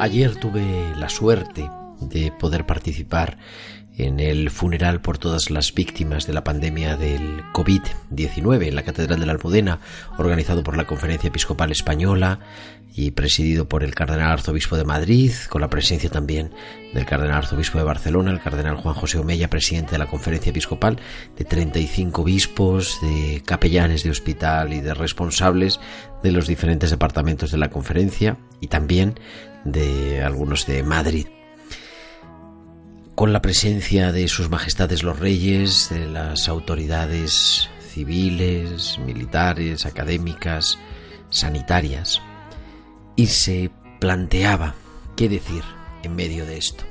Ayer tuve la suerte de poder participar en el funeral por todas las víctimas de la pandemia del COVID-19 en la Catedral de la Almudena, organizado por la Conferencia Episcopal Española y presidido por el Cardenal Arzobispo de Madrid, con la presencia también del Cardenal Arzobispo de Barcelona, el Cardenal Juan José Omeya, presidente de la Conferencia Episcopal, de 35 obispos, de capellanes de hospital y de responsables de los diferentes departamentos de la conferencia y también de algunos de Madrid. Con la presencia de sus majestades los reyes, de las autoridades civiles, militares, académicas, sanitarias, y se planteaba qué decir en medio de esto.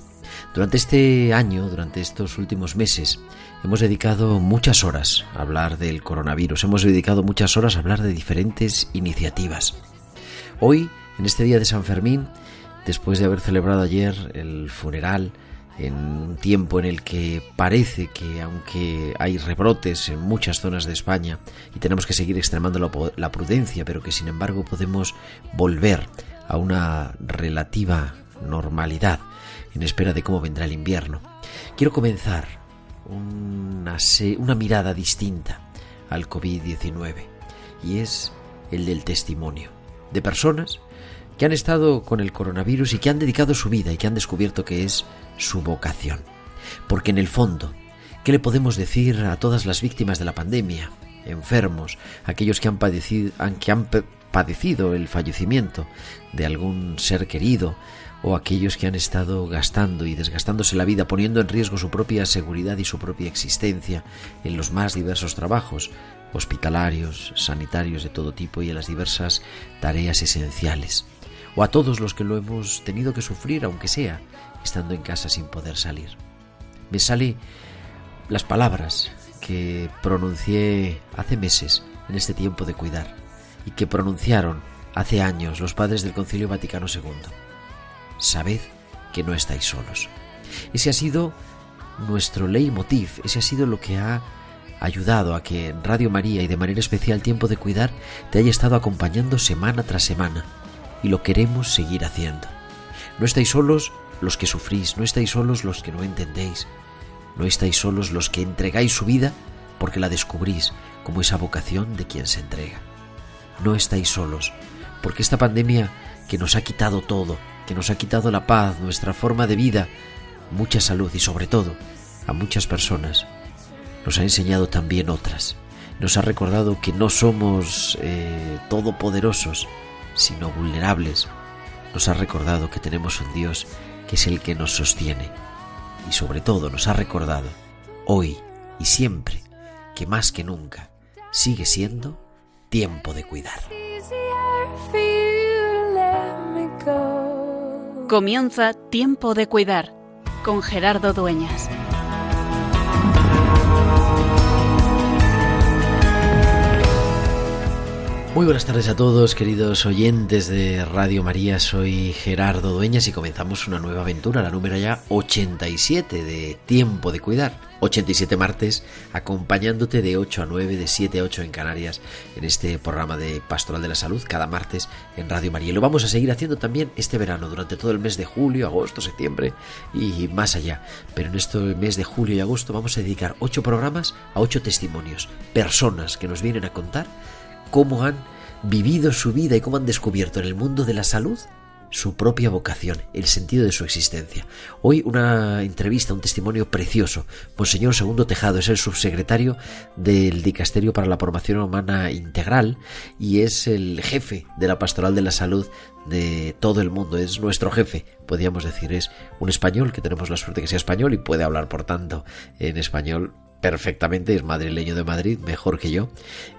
Durante este año, durante estos últimos meses, hemos dedicado muchas horas a hablar del coronavirus, hemos dedicado muchas horas a hablar de diferentes iniciativas. Hoy, en este día de San Fermín, después de haber celebrado ayer el funeral, en un tiempo en el que parece que aunque hay rebrotes en muchas zonas de España y tenemos que seguir extremando la, prudencia, pero que sin embargo podemos volver a una relativa normalidad en espera de cómo vendrá el invierno, quiero comenzar una, una mirada distinta al COVID-19 y es el del testimonio de personas que han estado con el coronavirus y que han dedicado su vida y que han descubierto que es su vocación. Porque en el fondo, ¿qué le podemos decir a todas las víctimas de la pandemia, enfermos, aquellos que han padecido, que han padecido el fallecimiento de algún ser querido, o aquellos que han estado gastando y desgastándose la vida, poniendo en riesgo su propia seguridad y su propia existencia en los más diversos trabajos, hospitalarios, sanitarios de todo tipo y en las diversas tareas esenciales o a todos los que lo hemos tenido que sufrir, aunque sea estando en casa sin poder salir. Me sale las palabras que pronuncié hace meses en este tiempo de cuidar y que pronunciaron hace años los padres del Concilio Vaticano II. Sabed que no estáis solos. Ese ha sido nuestro leitmotiv, ese ha sido lo que ha ayudado a que Radio María y de manera especial Tiempo de Cuidar te haya estado acompañando semana tras semana y lo queremos seguir haciendo. No estáis solos los que sufrís, no estáis solos los que no entendéis, no estáis solos los que entregáis su vida porque la descubrís como esa vocación de quien se entrega. No estáis solos porque esta pandemia que nos ha quitado todo, que nos ha quitado la paz, nuestra forma de vida, mucha salud y sobre todo a muchas personas, nos ha enseñado también otras. Nos ha recordado que no somos eh, todopoderosos, sino vulnerables, nos ha recordado que tenemos un Dios que es el que nos sostiene y sobre todo nos ha recordado hoy y siempre que más que nunca sigue siendo tiempo de cuidar. Comienza Tiempo de Cuidar con Gerardo Dueñas. Muy buenas tardes a todos, queridos oyentes de Radio María. Soy Gerardo Dueñas y comenzamos una nueva aventura, la número ya 87 de Tiempo de Cuidar. 87 martes, acompañándote de 8 a 9, de 7 a 8 en Canarias, en este programa de Pastoral de la Salud, cada martes en Radio María. Y lo vamos a seguir haciendo también este verano, durante todo el mes de julio, agosto, septiembre y más allá. Pero en este mes de julio y agosto vamos a dedicar 8 programas a 8 testimonios, personas que nos vienen a contar cómo han vivido su vida y cómo han descubierto en el mundo de la salud su propia vocación, el sentido de su existencia. Hoy una entrevista, un testimonio precioso. Monseñor Segundo Tejado es el subsecretario del Dicasterio para la Formación Humana Integral y es el jefe de la Pastoral de la Salud de todo el mundo. Es nuestro jefe, podríamos decir. Es un español que tenemos la suerte que sea español y puede hablar, por tanto, en español perfectamente, es madrileño de Madrid, mejor que yo,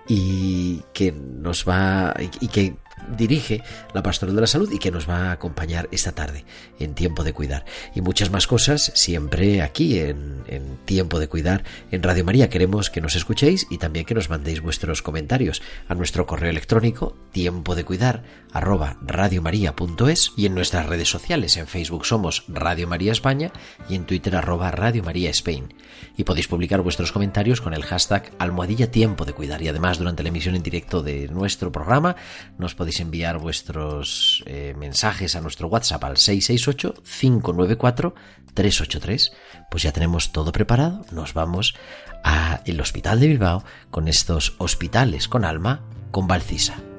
y que nos va, y que dirige la Pastoral de la Salud y que nos va a acompañar esta tarde en Tiempo de Cuidar. Y muchas más cosas siempre aquí en, en, Tiempo de Cuidar en Radio María. Queremos que nos escuchéis y también que nos mandéis vuestros comentarios a nuestro correo electrónico tiempo de cuidar arroba radiomaria.es y en nuestras redes sociales. En Facebook somos Radio María España y en Twitter arroba Radio María Spain. Y podéis publicar vuestros comentarios con el hashtag almohadilla tiempo de cuidar. Y además durante la emisión en directo de nuestro programa nos podéis enviar vuestros eh, mensajes a nuestro WhatsApp al 668-594-383. Pues ya tenemos todo preparado. Nos vamos al Hospital de Bilbao con estos hospitales con alma con Valcisa.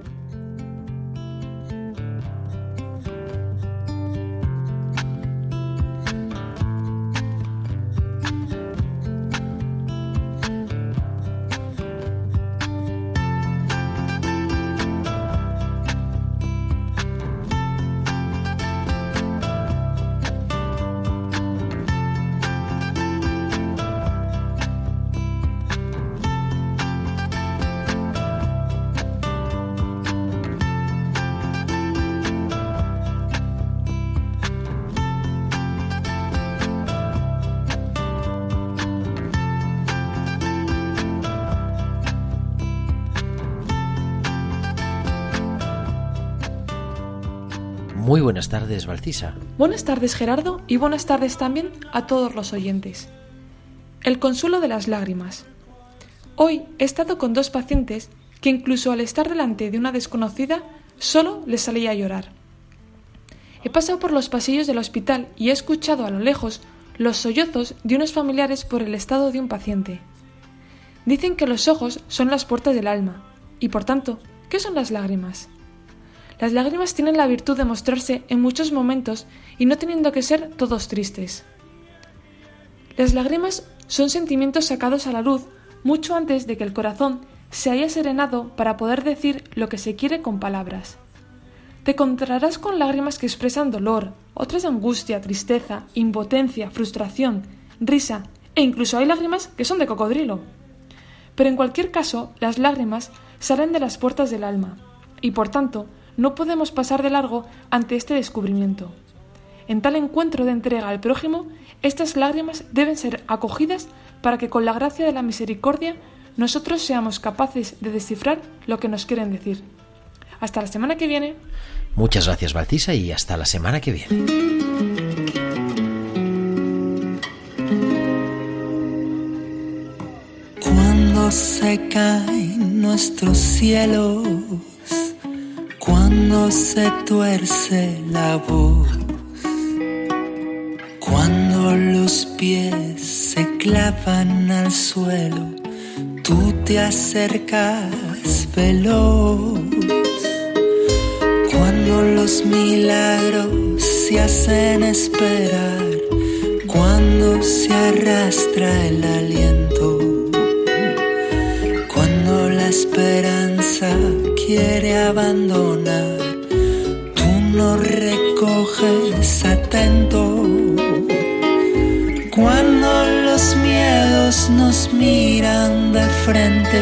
Buenas tardes, Gerardo, y buenas tardes también a todos los oyentes. El consuelo de las lágrimas. Hoy he estado con dos pacientes que incluso al estar delante de una desconocida solo les salía a llorar. He pasado por los pasillos del hospital y he escuchado a lo lejos los sollozos de unos familiares por el estado de un paciente. Dicen que los ojos son las puertas del alma, y por tanto, ¿qué son las lágrimas? Las lágrimas tienen la virtud de mostrarse en muchos momentos y no teniendo que ser todos tristes. Las lágrimas son sentimientos sacados a la luz mucho antes de que el corazón se haya serenado para poder decir lo que se quiere con palabras. Te encontrarás con lágrimas que expresan dolor, otras angustia, tristeza, impotencia, frustración, risa e incluso hay lágrimas que son de cocodrilo. Pero en cualquier caso, las lágrimas salen de las puertas del alma y por tanto no podemos pasar de largo ante este descubrimiento. En tal encuentro de entrega al prójimo, estas lágrimas deben ser acogidas para que con la gracia de la misericordia nosotros seamos capaces de descifrar lo que nos quieren decir. Hasta la semana que viene. Muchas gracias, Baltisa, y hasta la semana que viene. Cuando se caen nuestros cielos cuando se tuerce la voz, cuando los pies se clavan al suelo, tú te acercas veloz. Cuando los milagros se hacen esperar, cuando se arrastra el aliento, cuando la esperanza quiere abandonar, no recoges atento. Cuando los miedos nos miran de frente,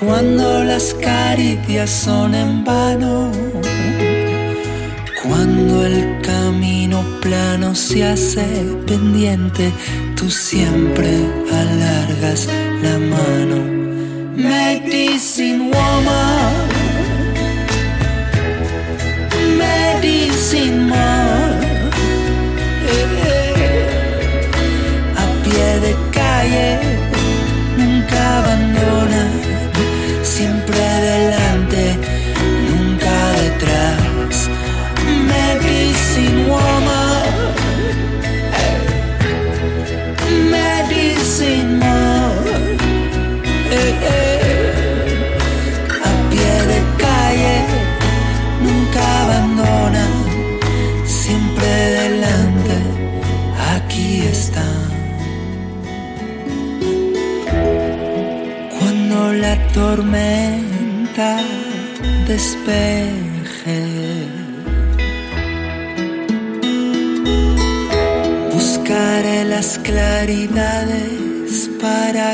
cuando las caricias son en vano, cuando el camino plano se hace pendiente, tú siempre alargas la mano. Medicine woman. Sin más. A pie de calle, nunca abandona,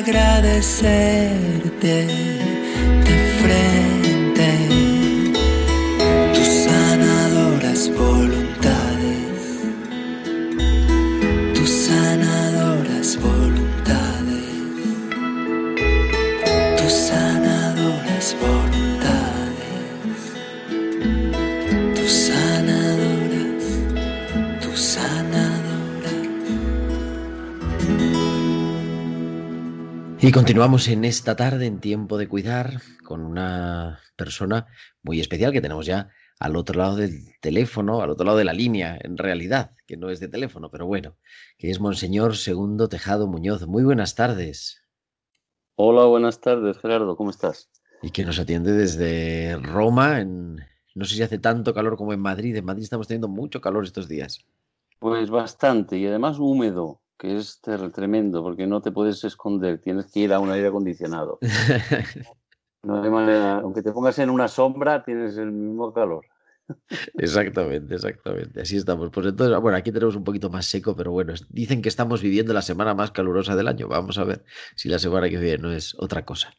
agradecerte Y continuamos en esta tarde en tiempo de cuidar con una persona muy especial que tenemos ya al otro lado del teléfono, al otro lado de la línea, en realidad, que no es de teléfono, pero bueno, que es Monseñor Segundo Tejado Muñoz. Muy buenas tardes. Hola, buenas tardes, Gerardo, ¿cómo estás? Y que nos atiende desde Roma, en, no sé si hace tanto calor como en Madrid. En Madrid estamos teniendo mucho calor estos días. Pues bastante, y además húmedo que es tremendo, porque no te puedes esconder, tienes que ir a un aire acondicionado. No hay manera, aunque te pongas en una sombra, tienes el mismo calor. Exactamente, exactamente. Así estamos. Pues entonces, bueno, aquí tenemos un poquito más seco, pero bueno, dicen que estamos viviendo la semana más calurosa del año. Vamos a ver si la semana que viene no es otra cosa.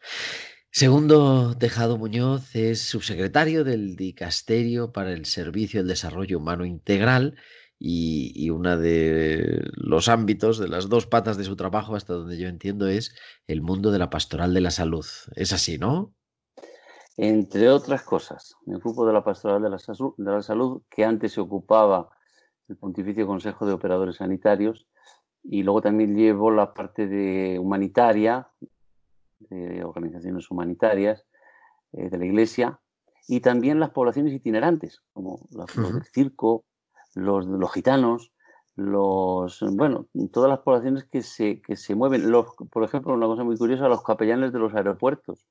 Segundo Tejado Muñoz es subsecretario del Dicasterio para el Servicio del Desarrollo Humano Integral y, uno de los ámbitos, de las dos patas de su trabajo, hasta donde yo entiendo, es el mundo de la pastoral de la salud. Es así, ¿no? Entre otras cosas, me ocupo de la pastoral de la, de la salud, que antes se ocupaba el Pontificio Consejo de Operadores Sanitarios, y luego también llevo la parte de humanitaria, de organizaciones humanitarias eh, de la Iglesia, y también las poblaciones itinerantes, como la, del circo, los, los gitanos, los, bueno, todas las poblaciones que se, que se mueven. Los, por ejemplo, una cosa muy curiosa, los capellanes de los aeropuertos,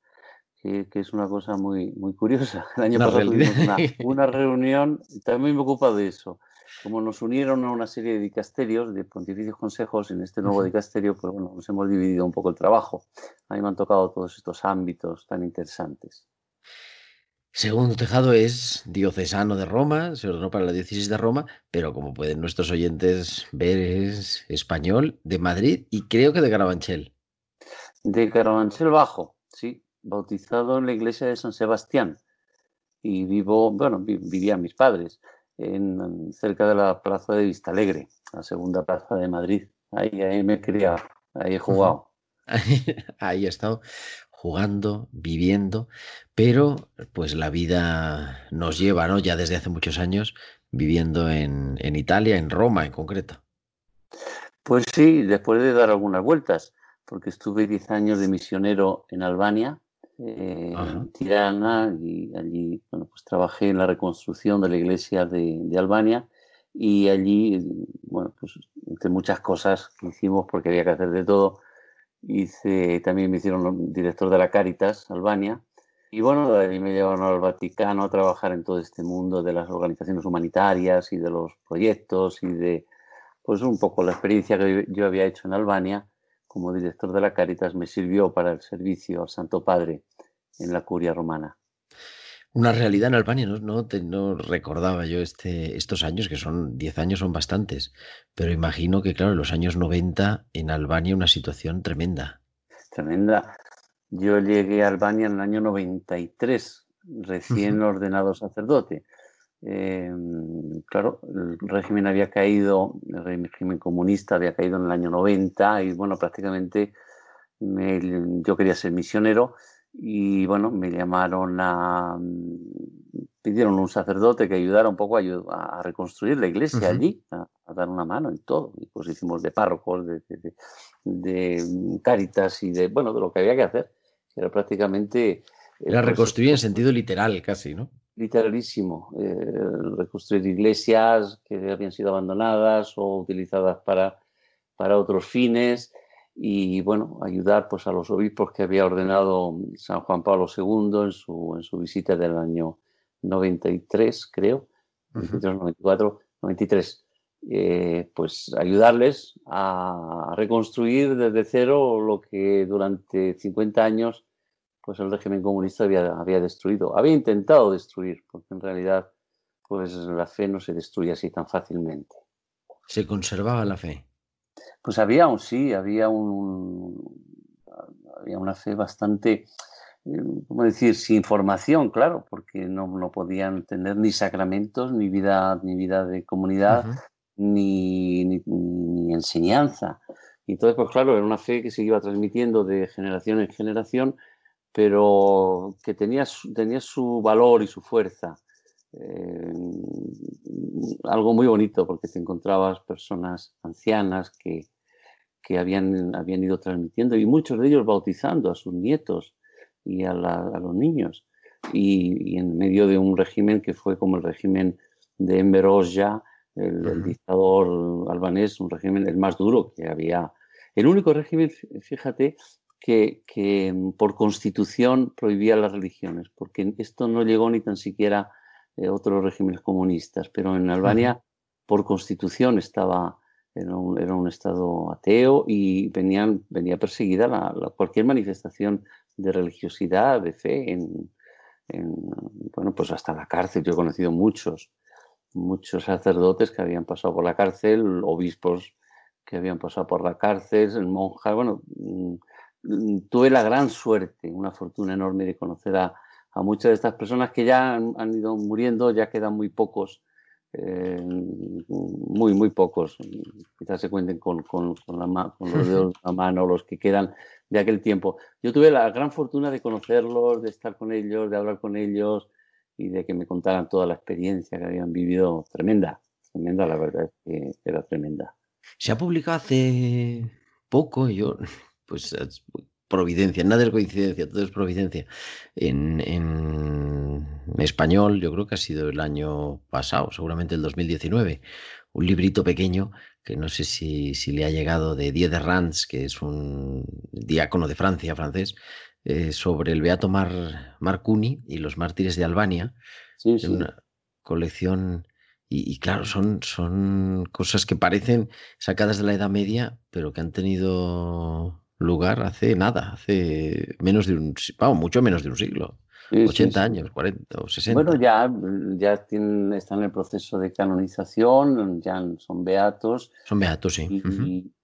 que, es una cosa muy, muy curiosa. El año pasado tuvimos una, una, reunión, también me ocupa de eso. Como nos unieron a una serie de dicasterios, de pontificios consejos en este nuevo dicasterio, pues bueno, nos hemos dividido un poco el trabajo. A mí me han tocado todos estos ámbitos tan interesantes. Segundo Tejado es diocesano de Roma, se ordenó para la diócesis de Roma, pero como pueden nuestros oyentes ver es español de Madrid y creo que de Carabanchel. De Carabanchel Bajo, sí, bautizado en la iglesia de San Sebastián. Y vivo, bueno, vivían mis padres en, cerca de la plaza de Vistalegre, la segunda plaza de Madrid. Ahí, ahí me he criado, ahí he jugado. ahí he estado jugando, viviendo, pero pues la vida nos lleva, ¿no? Ya desde hace muchos años viviendo en, en Italia, en Roma en concreto. Pues sí, después de dar algunas vueltas, porque estuve 10 años de misionero en Albania, eh, en Tirana, y allí bueno, pues trabajé en la reconstrucción de la iglesia de, de, Albania, y allí, bueno, pues entre muchas cosas que hicimos, porque había que hacer de todo, hice, también me hicieron director de la Caritas, Albania, y bueno, de ahí me llevaron al Vaticano a trabajar en todo este mundo de las organizaciones humanitarias y de los proyectos y de, pues un poco la experiencia que yo había hecho en Albania como director de la Caritas me sirvió para el servicio al Santo Padre en la curia romana una realidad en Albania, no, no, no recordaba yo este, estos años, que son 10 años, son bastantes, pero imagino que, claro, en los años 90 en Albania una situación tremenda. Tremenda. Yo llegué a Albania en el año 93, recién ordenado sacerdote. Em, claro, el régimen había caído, el régimen comunista había caído en el año 90 y bueno, prácticamente yo quería ser misionero y bueno, me llamaron a... pidieron un sacerdote que ayudara un poco a, a reconstruir la iglesia allí, a, dar una mano en todo. Y pues hicimos de párrocos, de, de, cáritas y de, bueno, de lo que había que hacer. Era prácticamente... Era reconstruir en sentido literal casi, ¿no? Literalísimo. Eh, reconstruir iglesias que habían sido abandonadas o utilizadas para, para otros fines y bueno, ayudar pues a los obispos que había ordenado San Juan Pablo II en su, en su visita del año 93, creo, 93, 94, 93. pues ayudarles a reconstruir desde cero lo que durante 50 años pues el régimen comunista había, había destruido. Había intentado destruir, porque en realidad pues la fe no se destruye así tan fácilmente. Se conservaba la fe. Pues había un sí, había un había una fe bastante, eh, ¿cómo decir?, sin formación, claro, porque no, no podían tener ni sacramentos, ni vida, ni vida de comunidad, ni, ni, enseñanza. Y entonces, pues claro, era una fe que se iba transmitiendo de generación en generación, pero que tenía, tenía su valor y su fuerza. Eh, algo muy bonito porque te encontrabas personas ancianas que, que habían, habían ido transmitiendo y muchos de ellos bautizando a sus nietos y a, los niños. Y, en medio de un régimen que fue como el régimen de Enver Hoxha, el, dictador albanés, un régimen el más duro que había. El único régimen, fíjate, que, que, por constitución prohibía las religiones, porque esto no llegó ni tan siquiera a otros regímenes comunistas, pero en Albania por constitución estaba era un, estado ateo y venían, venía perseguida la, cualquier manifestación de religiosidad, de fe, en, bueno, pues hasta la cárcel. Yo he conocido muchos, muchos sacerdotes que habían pasado por la cárcel, obispos que habían pasado por la cárcel, monjas, bueno, mm, tuve la gran suerte, una fortuna enorme de conocer a, muchas de estas personas que ya han ido muriendo, ya quedan muy pocos eh, muy, muy pocos. Quizás se cuenten con, con, la con los dedos de la mano, los que quedan de aquel tiempo. Yo tuve la gran fortuna de conocerlos, de estar con ellos, de hablar con ellos y de que me contaran toda la experiencia que habían vivido. Tremenda, tremenda, la verdad es que era tremenda. Se ha publicado hace poco, yo, pues providencia, nada es coincidencia, todo es providencia. En, español, yo creo que ha sido el año pasado, seguramente el 2019, un librito pequeño que no sé si, le ha llegado de Diez de que es un diácono de Francia, francés, eh, sobre el Beato Mar, Marcuni y los mártires de Albania. Sí, Una colección. Y, y, claro, son, son cosas que parecen sacadas de la Edad Media, pero que han tenido lugar hace nada, hace menos de un, vamos, mucho menos de un siglo. 80 años, 40 o 60. Bueno, ya, ya están en el proceso de canonización, ya son beatos. Son beatos, sí.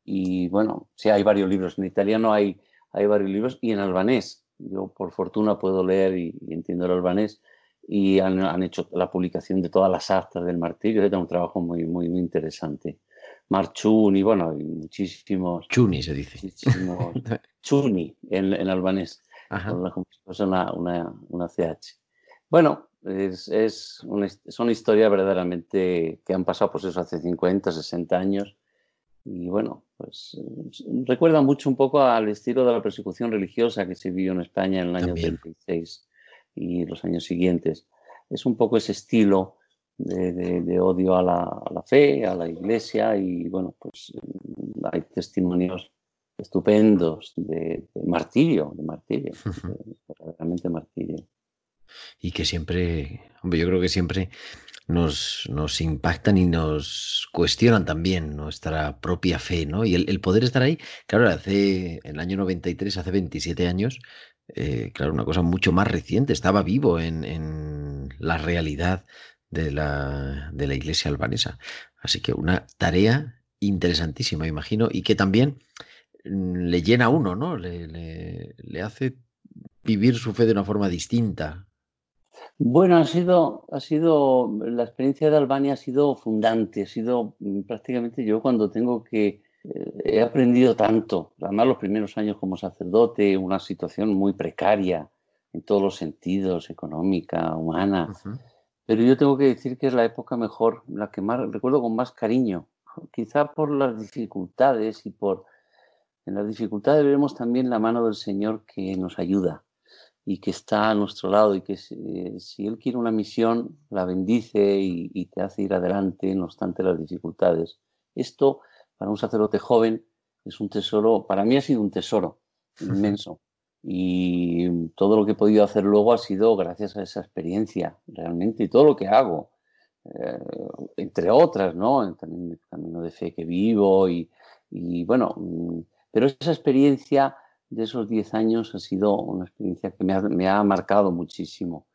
Y, bueno, sí, hay varios libros. En italiano hay, hay varios libros y en albanés. Yo, por fortuna, puedo leer y, entiendo el albanés. Y han, han, hecho la publicación de todas las actas del martirio. Es un trabajo muy, muy, muy interesante. Marchuni, bueno, hay muchísimos. Chuni se dice. chuni en, en albanés. Una, una, una, CH. Bueno, es, es una, son historias verdaderamente que han pasado, pues eso, hace 50, 60 años. Y bueno, pues recuerda mucho un poco al estilo de la persecución religiosa que se vivió en España en el año 36 y los años siguientes. Es un poco ese estilo de, odio a la, fe, a la iglesia y bueno, pues hay testimonios estupendos de, martirio, de martirio, realmente martirio. Y que siempre, hombre, yo creo que siempre nos, nos impactan y nos cuestionan también nuestra propia fe, ¿no? Y el, poder estar ahí, claro, hace, en el año 93, hace 27 años, eh, claro, una cosa mucho más reciente, estaba vivo en, en la realidad de la, de la iglesia albanesa. Así que una tarea interesantísima, imagino, y que también le llena a uno, ¿no? Le, le, hace vivir su fe de una forma distinta. Bueno, ha sido, ha sido, la experiencia de Albania ha sido fundante, ha sido mm, prácticamente yo cuando tengo que, eh, he aprendido tanto, además los primeros años como sacerdote, una situación muy precaria en todos los sentidos, económica, humana. Pero yo tengo que decir que es la época mejor, la que más recuerdo con más cariño, quizá por las dificultades y por... En las dificultades vemos también la mano del Señor que nos ayuda y que está a nuestro lado y que si, Él quiere una misión, la bendice y, te hace ir adelante no obstante las dificultades. Esto, para un sacerdote joven, es un tesoro, para mí ha sido un tesoro inmenso y todo lo que he podido hacer luego ha sido gracias a esa experiencia, realmente, y todo lo que hago, eh, entre otras, ¿no? En el camino de fe que vivo y, bueno, mm, pero esa experiencia de esos 10 años ha sido una experiencia que me ha, marcado muchísimo.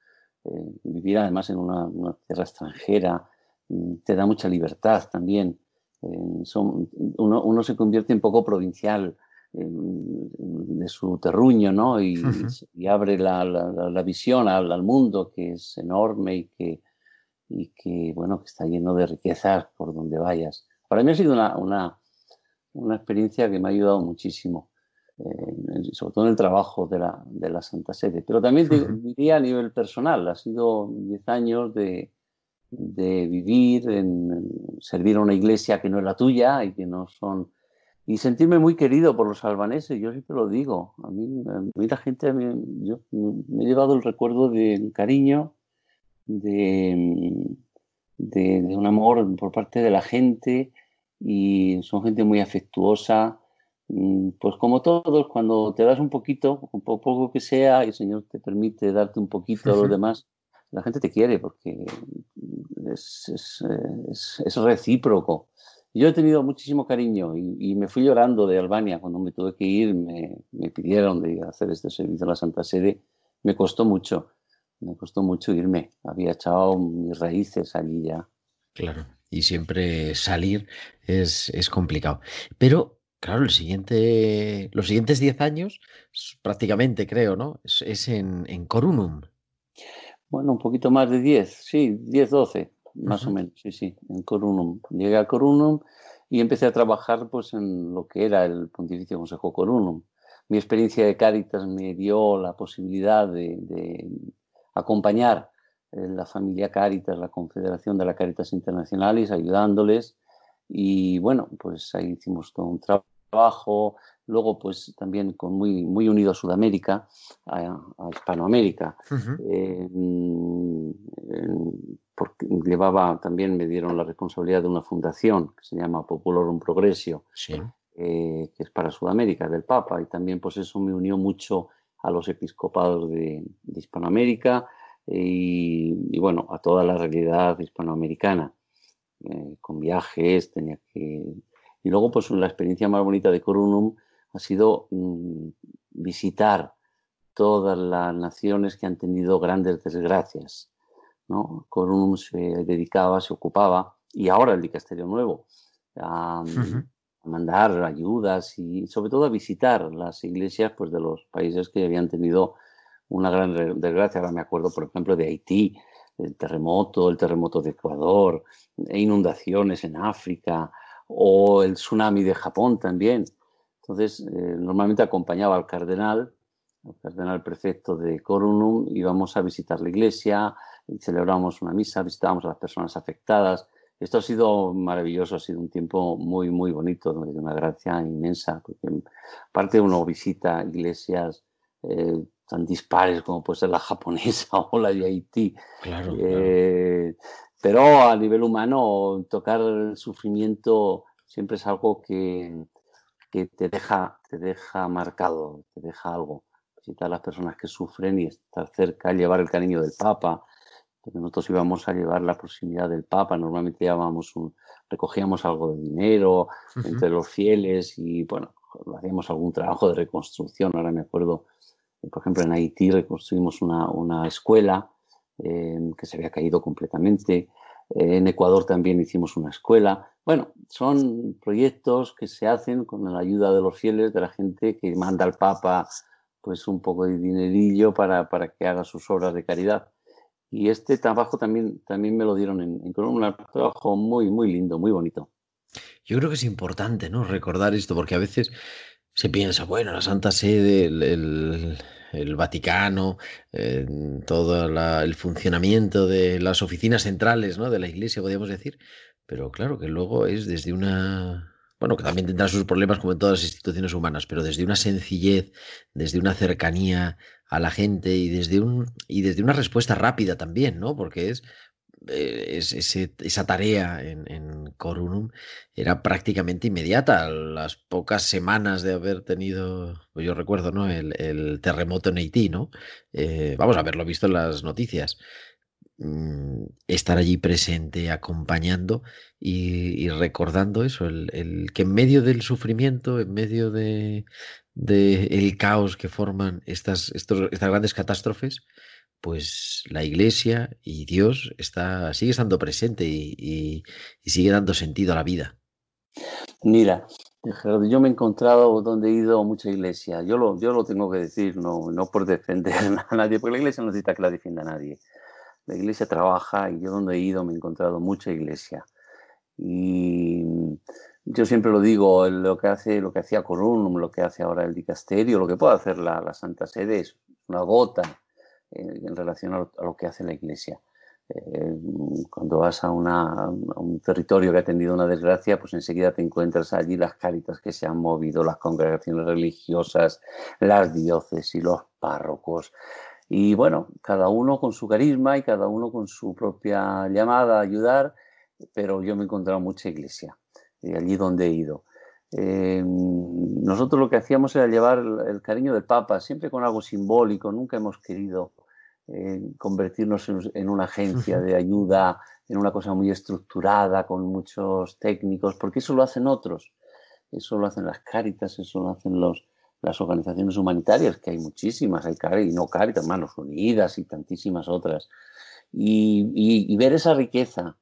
Eh, vivir además en una, tierra extranjera mm, te da mucha libertad también. Eh, son, uno, uno, se convierte un poco provincial de su terruño, ¿no? Y, abre la, visión al, mundo que es enorme y que, y que, bueno, que está lleno de riquezas por donde vayas. Para mí ha sido una, una, experiencia que me ha ayudado muchísimo, eh, sobre todo en el trabajo de la, de la Santa Sede. Pero también diría a nivel personal, ha sido 10 años de, de vivir, en, servir a una iglesia que no es la tuya y que no son y sentirme muy querido por los albaneses, yo siempre lo digo. A mí, la gente, yo me he llevado el recuerdo de cariño, de, de, un amor por parte de la gente y son gente muy afectuosa. Mm, pues como todos, cuando te das un poquito, un poco que sea, y el Señor te permite darte un poquito a los demás, la gente te quiere porque es, es, es, es recíproco. Yo he tenido muchísimo cariño y, me fui llorando de Albania cuando me tuve que ir, me, pidieron de hacer este servicio a la Santa Sede. Me costó mucho, me costó mucho irme. Había echado mis raíces allí ya. Claro, y siempre salir es, complicado. Pero, claro, el siguiente, los siguientes 10 años, prácticamente creo, ¿no? Es, en, en Corunum. Bueno, un poquito más de 10, sí, 10, 12 más o menos, sí, sí, en Corunum. Llegué a Corunum y empecé a trabajar pues, en lo que era el Pontificio Consejo Corunum. Mi experiencia de Cáritas me dio la posibilidad de, acompañar la familia Cáritas, la Confederación de la Cáritas Internacionales, ayudándoles. Y bueno, pues ahí hicimos todo un trabajo, luego pues también con muy, muy unido a Sudamérica, a, Hispanoamérica. porque llevaba, también me dieron la responsabilidad de una fundación que se llama Popularum Progressio, eh, que es para Sudamérica, del Papa, y también pues eso me unió mucho a los episcopados de, Hispanoamérica y, bueno, a toda la realidad hispanoamericana, eh, con viajes, tenía que... Y luego pues la experiencia más bonita de Corunum ha sido mm, visitar todas las naciones que han tenido grandes desgracias. ¿no? Corunum se dedicaba, se ocupaba, y ahora el dicasterio nuevo, a, mandar ayudas y sobre todo a visitar las iglesias pues, de los países que habían tenido una gran desgracia. Ahora me acuerdo, por ejemplo, de Haití, el terremoto, el terremoto de Ecuador, e inundaciones en África o el tsunami de Japón también. Entonces, eh, normalmente acompañaba al cardenal, al cardenal prefecto de Corunum, íbamos a visitar la iglesia, celebramos una misa, visitábamos a las personas afectadas. Esto ha sido maravilloso, ha sido un tiempo muy, muy bonito, de una gracia inmensa, porque aparte uno visita iglesias eh, tan dispares como puede ser la japonesa o la de Haití. Eh, pero a nivel humano, tocar el sufrimiento siempre es algo que, que te deja, te deja marcado, te deja algo. Visitar a las personas que sufren y estar cerca, llevar el cariño del Papa, porque nosotros íbamos a llevar la proximidad del Papa, normalmente llevábamos un, recogíamos algo de dinero entre los fieles y bueno, hacíamos algún trabajo de reconstrucción. Ahora me acuerdo, por ejemplo, en Haití reconstruimos una, una escuela eh, que se había caído completamente. En Ecuador también hicimos una escuela. Bueno, son proyectos que se hacen con la ayuda de los fieles, de la gente que manda al Papa pues un poco de dinerillo para, para que haga sus obras de caridad. Y este trabajo también, también me lo dieron en, Colombia, un trabajo muy, muy lindo, muy bonito. Yo creo que es importante, ¿no? Recordar esto, porque a veces se piensa, bueno, la Santa Sede, el, Vaticano, todo el funcionamiento de las oficinas centrales ¿no? de la Iglesia, podríamos decir, pero claro que luego es desde una... Bueno, que también tendrá sus problemas como en todas las instituciones humanas, pero desde una sencillez, desde una cercanía a la gente y desde un y desde una respuesta rápida también, ¿no? Porque es eh, esa tarea en, Corunum era prácticamente inmediata. Las pocas semanas de haber tenido, pues yo recuerdo, ¿no? El, terremoto en Haití, ¿no? Eh, vamos a haberlo visto en las noticias. Mm, estar allí presente, acompañando y, recordando eso, el, que en medio del sufrimiento, en medio de, el caos que forman estas, estos, estas grandes catástrofes, pues la Iglesia y Dios está, sigue estando presente y, sigue dando sentido a la vida. Mira, yo me he encontrado donde he ido mucha iglesia. Yo lo, yo lo tengo que decir, no, no por defender a nadie, porque la iglesia no necesita que la defienda a nadie. La iglesia trabaja y yo donde he ido me he encontrado mucha iglesia. Y yo siempre lo digo, lo que hace, lo que hacía Corunum, lo que hace ahora el dicasterio, lo que puede hacer la, la Santa Sede es una gota en, relación a lo, que hace la Iglesia. Eh, cuando vas a, un territorio que ha tenido una desgracia, pues enseguida te encuentras allí las cáritas que se han movido, las congregaciones religiosas, las diócesis, los párrocos. Y bueno, cada uno con su carisma y cada uno con su propia llamada a ayudar, pero yo me he encontrado mucha iglesia, eh, allí donde he ido. Eh, nosotros lo que hacíamos era llevar el, cariño del Papa, siempre con algo simbólico, nunca hemos querido eh, convertirnos en, una agencia de ayuda, en una cosa muy estructurada, con muchos técnicos, porque eso lo hacen otros, eso lo hacen las cáritas, eso lo hacen los, las organizaciones humanitarias, que hay muchísimas, hay y no cáritas, Manos Unidas y tantísimas otras. y ver esa riqueza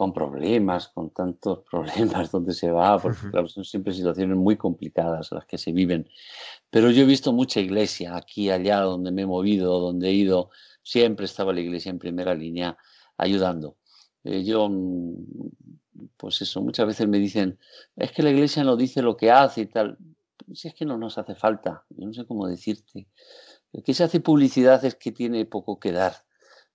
con problemas, con tantos problemas donde se va, porque claro, son siempre situaciones muy complicadas las que se viven. Pero yo he visto mucha iglesia aquí, allá, donde me he movido, donde he ido, siempre estaba la iglesia en primera línea ayudando. Eh, yo, mm, pues eso, muchas veces me dicen, es que la iglesia no dice lo que hace y tal. Si es que no nos hace falta, yo no sé cómo decirte. El que se hace publicidad es que tiene poco que dar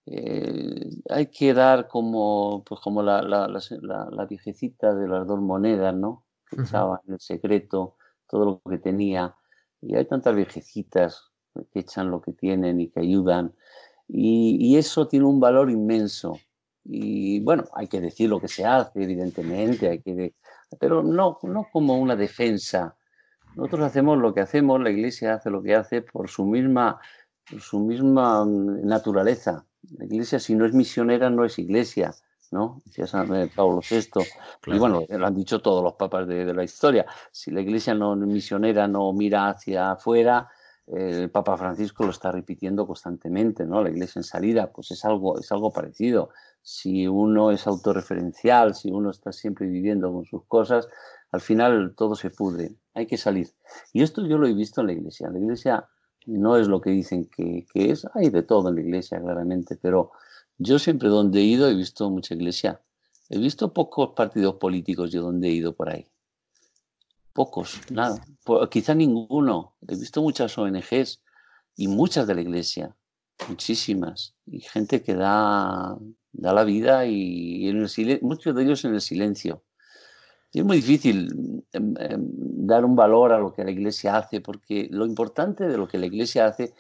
eh, hay que dar como, pues como la, la, la, viejecita de las dos monedas, ¿no? Que echaba en el secreto todo lo que tenía. Y hay tantas viejecitas que echan lo que tienen y que ayudan. Y, y, eso tiene un valor inmenso. Y bueno, hay que decir lo que se hace, evidentemente, hay que pero no, no como una defensa. Nosotros hacemos lo que hacemos, la Iglesia hace lo que hace por su misma, por su misma naturaleza la iglesia, si no es misionera, no es iglesia, ¿no? Decía San Pablo VI. Y bueno, lo han dicho todos los papas de, la historia. Si la iglesia no es misionera, no mira hacia afuera, el Papa Francisco lo está repitiendo constantemente, ¿no? La iglesia en salida, pues es algo, es algo parecido. Si uno es autorreferencial, si uno está siempre viviendo con sus cosas, al final todo se pudre. Hay que salir. Y esto yo lo he visto en la iglesia. La iglesia no es lo que dicen que, es. Hay de todo en la iglesia, claramente, pero yo siempre donde he ido he visto mucha iglesia. He visto pocos partidos políticos yo donde he ido por ahí. Pocos, nada. quizá ninguno. He visto muchas ONGs y muchas de la iglesia. Muchísimas. Y gente que da, da la vida y en el muchos de ellos en el silencio es muy difícil em, em, dar un valor a lo que la iglesia hace, porque lo importante de lo que la iglesia hace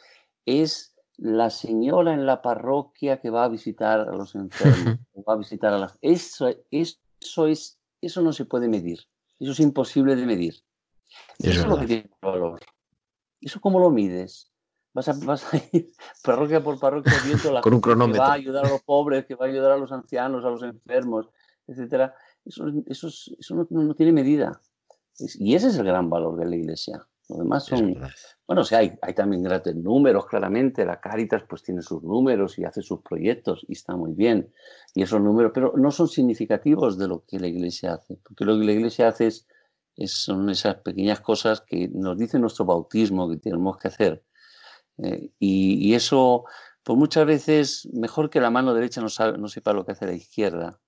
es la señora en la parroquia que va a visitar a los enfermos, va a visitar a las... Eso, eso, es, eso no se puede medir, eso es imposible de medir. Eso es, lo que tiene valor. ¿Eso cómo lo mides? Vas a, vas a ir parroquia por parroquia viendo la Con un cronómetro. que va a ayudar a los pobres, que va a ayudar a los ancianos, a los enfermos, etcétera eso, eso, eso no, tiene medida. y ese es el gran valor de la iglesia. Lo demás son. Bueno, o sea, hay, hay, también grandes números, claramente. La Caritas pues tiene sus números y hace sus proyectos y está muy bien. Y esos números, pero no son significativos de lo que la iglesia hace. Porque lo que la iglesia hace es, son esas pequeñas cosas que nos dice nuestro bautismo que tenemos que hacer. Eh, y, y, eso, pues muchas veces, mejor que la mano derecha no, sabe, no sepa lo que hace la izquierda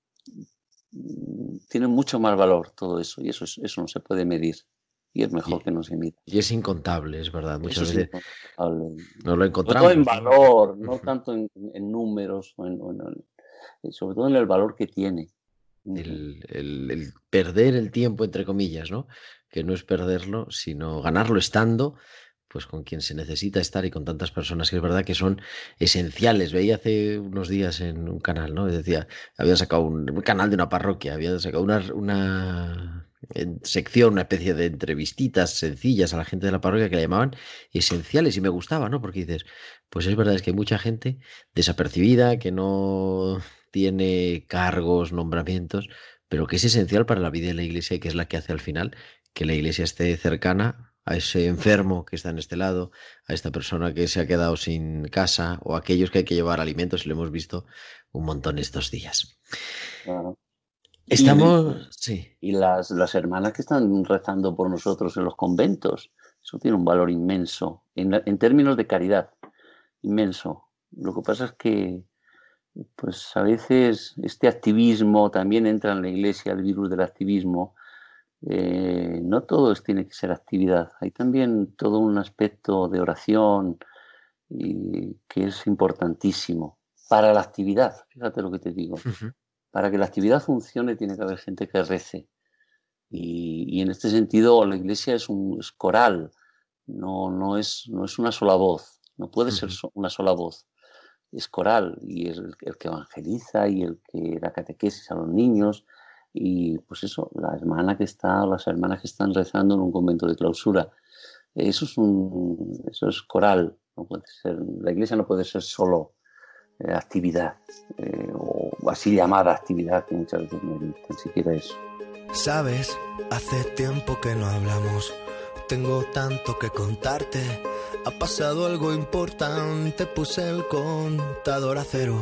tiene mucho más valor todo eso y eso, eso no se puede medir y es mejor que no se mida. Y es incontable, es verdad. Muchas veces no lo encontramos. Sobre todo en valor, no tanto en, números, sobre todo en el valor que tiene. El, el, perder el tiempo, entre comillas, ¿no? Que no es perderlo, sino ganarlo estando pues con quien se necesita estar y con tantas personas que es verdad que son esenciales. Veía hace unos días en un canal, ¿no? Decía, había sacado un, canal de una parroquia, había sacado una, una sección, una especie de entrevistitas sencillas a la gente de la parroquia que la llamaban esenciales y me gustaba, ¿no? Porque dices, pues es verdad, es que hay mucha gente desapercibida, que no tiene cargos, nombramientos, pero que es esencial para la vida de la iglesia y que es la que hace al final que la iglesia esté cercana a ese enfermo que está en este lado, a esta persona que se ha quedado sin casa o a aquellos que hay que llevar alimentos y lo hemos visto un montón estos días. Estamos, y, sí. Y las, las hermanas que están rezando por nosotros en los conventos, eso tiene un valor inmenso, en, en términos de caridad, inmenso. Lo que pasa es que, pues a veces este activismo también entra en la iglesia, el virus del activismo, eh, no todo tiene que ser actividad, hay también todo un aspecto de oración y, que es importantísimo. para la actividad, fíjate lo que te digo. Para que la actividad funcione tiene que haber gente que rece. Y, en este sentido la iglesia es un coral, no, no, es, no es una sola voz, no puede ser una sola voz. Es coral y es el, que evangeliza y el que da catequesis a los niños. Y pues eso, la hermana que está, las hermanas que están rezando en un convento de clausura, eso es, un, eso es coral, no puede ser, la iglesia no puede ser solo eh, actividad, eh, o así llamada actividad, que muchas veces no ni siquiera eso. Sabes, hace tiempo que no hablamos, tengo tanto que contarte. Ha pasado algo importante, puse el contador a cero.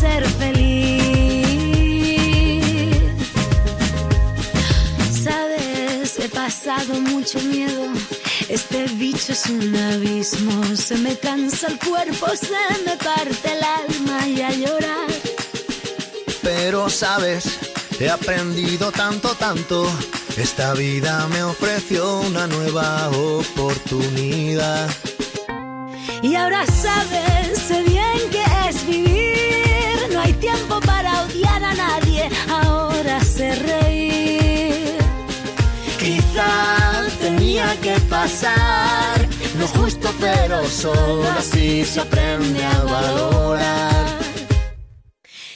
ser feliz. Sabes, he pasado mucho miedo. Este bicho es un abismo. Se me cansa el cuerpo, se me parte el alma y a llorar. Pero sabes, he aprendido tanto, tanto. Esta vida me ofreció una nueva oportunidad. Y ahora sabes, sé bien que es vivir nadie, ahora sé reír. Quizá tenía que pasar lo justo, pero solo así se aprende a valorar.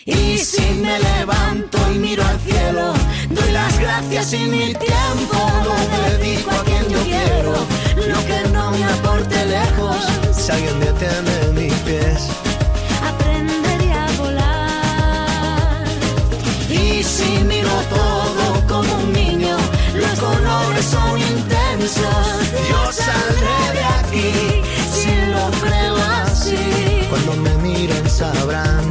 Y si me levanto y miro al cielo, doy las gracias y mi tiempo lo dedico a quien yo quiero. Lo que no me aporte lejos, si alguien detiene mis pies si miro todo como un niño, los colores son intensos. Yo saldré de aquí si lo creo así. Cuando me miren sabrán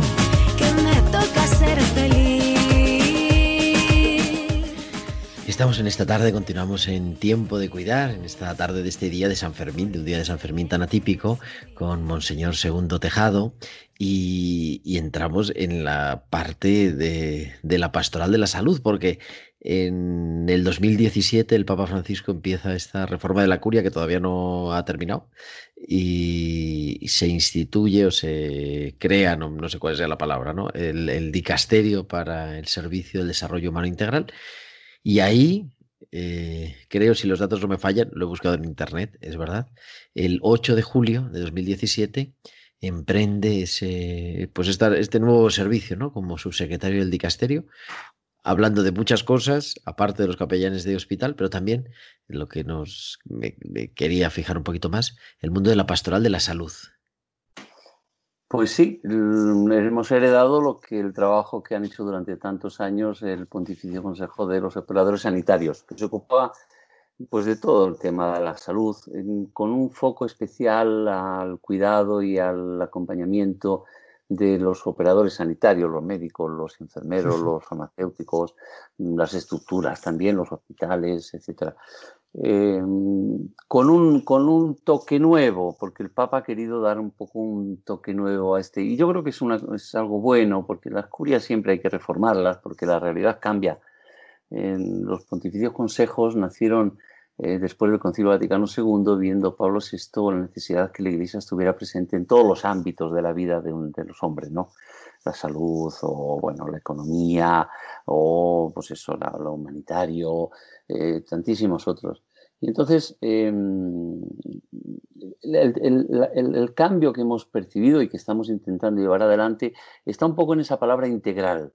Estamos en esta tarde, continuamos en Tiempo de Cuidar, en esta tarde de este día de San Fermín, de un día de San Fermín tan atípico, con Monseñor Segundo Tejado, y, entramos en la parte de, la pastoral de la salud, porque en el 2017 el Papa Francisco empieza esta reforma de la curia que todavía no ha terminado y se instituye o se crea, no, no sé cuál sea la palabra, ¿no? el, el dicasterio para el servicio del desarrollo humano integral. Y ahí eh, creo, si los datos no me fallan, lo he buscado en internet, es verdad, el 8 de julio de 2017 emprende ese, pues este nuevo servicio, ¿no? Como subsecretario del dicasterio, hablando de muchas cosas, aparte de los capellanes de hospital, pero también lo que nos me quería fijar un poquito más, el mundo de la pastoral de la salud. Pues sí, hemos heredado lo que el trabajo que han hecho durante tantos años el Pontificio Consejo de los Operadores Sanitarios, que se ocupaba pues de todo el tema de la salud, con un foco especial al cuidado y al acompañamiento de los operadores sanitarios, los médicos, los enfermeros, los farmacéuticos, las estructuras también, los hospitales, etcétera. Em, con, un, con un toque nuevo, porque el Papa ha querido dar un poco un toque nuevo a este. Y yo creo que es, es algo bueno, porque las curias siempre hay que reformarlas, porque la realidad cambia. Los pontificios consejos nacieron eh, después del Concilio Vaticano II, viendo Pablo VI la necesidad que la Iglesia estuviera presente en todos los ámbitos de la vida de, de los hombres, ¿no? La salud, o bueno, la economía, o pues eso, lo humanitario, eh, tantísimos otros. Y entonces, em, el, cambio que hemos percibido y que estamos intentando llevar adelante está un poco en esa palabra integral.